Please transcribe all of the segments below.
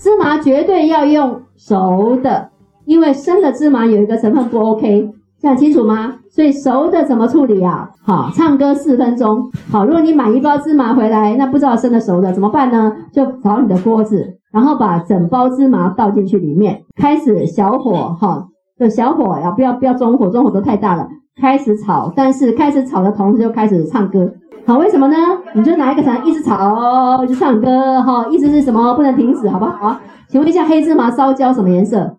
芝麻绝对要用熟的，因为生的芝麻有一个成分不 OK，这样清楚吗？所以熟的怎么处理啊？好，唱歌四分钟。好，如果你买一包芝麻回来，那不知道生的熟的怎么办呢？就找你的锅子，然后把整包芝麻倒进去里面，开始小火哈，就小火呀，不要不要中火，中火都太大了。开始炒，但是开始炒的同时就开始唱歌。好，为什么呢？你就拿一个铲一直炒，就唱歌哈，意思是什么？不能停止，好不好？好，请问一下，黑芝麻烧焦什么颜色？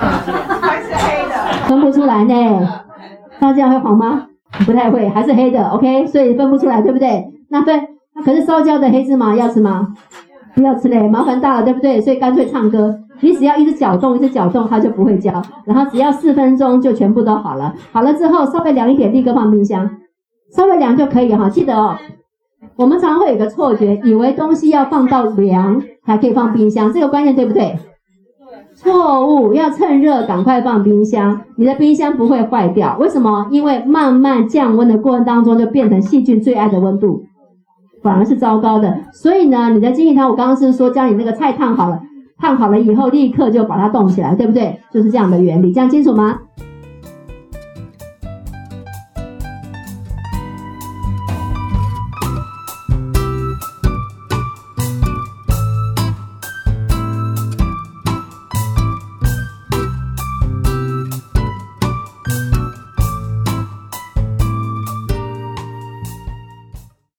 还是黑的，分不出来呢。那这样会黄吗？不太会，还是黑的。OK，所以分不出来，对不对？那分，那可是烧焦的黑芝麻要吃吗？不要吃嘞，麻烦大了，对不对？所以干脆唱歌，你只要一直搅动，一直搅动，它就不会焦。然后只要四分钟就全部都好了。好了之后稍微凉一点，立刻放冰箱，稍微凉就可以哈。记得哦，我们常常会有个错觉，以为东西要放到凉才可以放冰箱，这个观念对不对？错误，要趁热赶快放冰箱，你的冰箱不会坏掉。为什么？因为慢慢降温的过程当中，就变成细菌最爱的温度，反而是糟糕的。所以呢，你的金银汤，我刚刚是说将你那个菜烫好了，烫好了以后立刻就把它冻起来，对不对？就是这样的原理，这样清楚吗？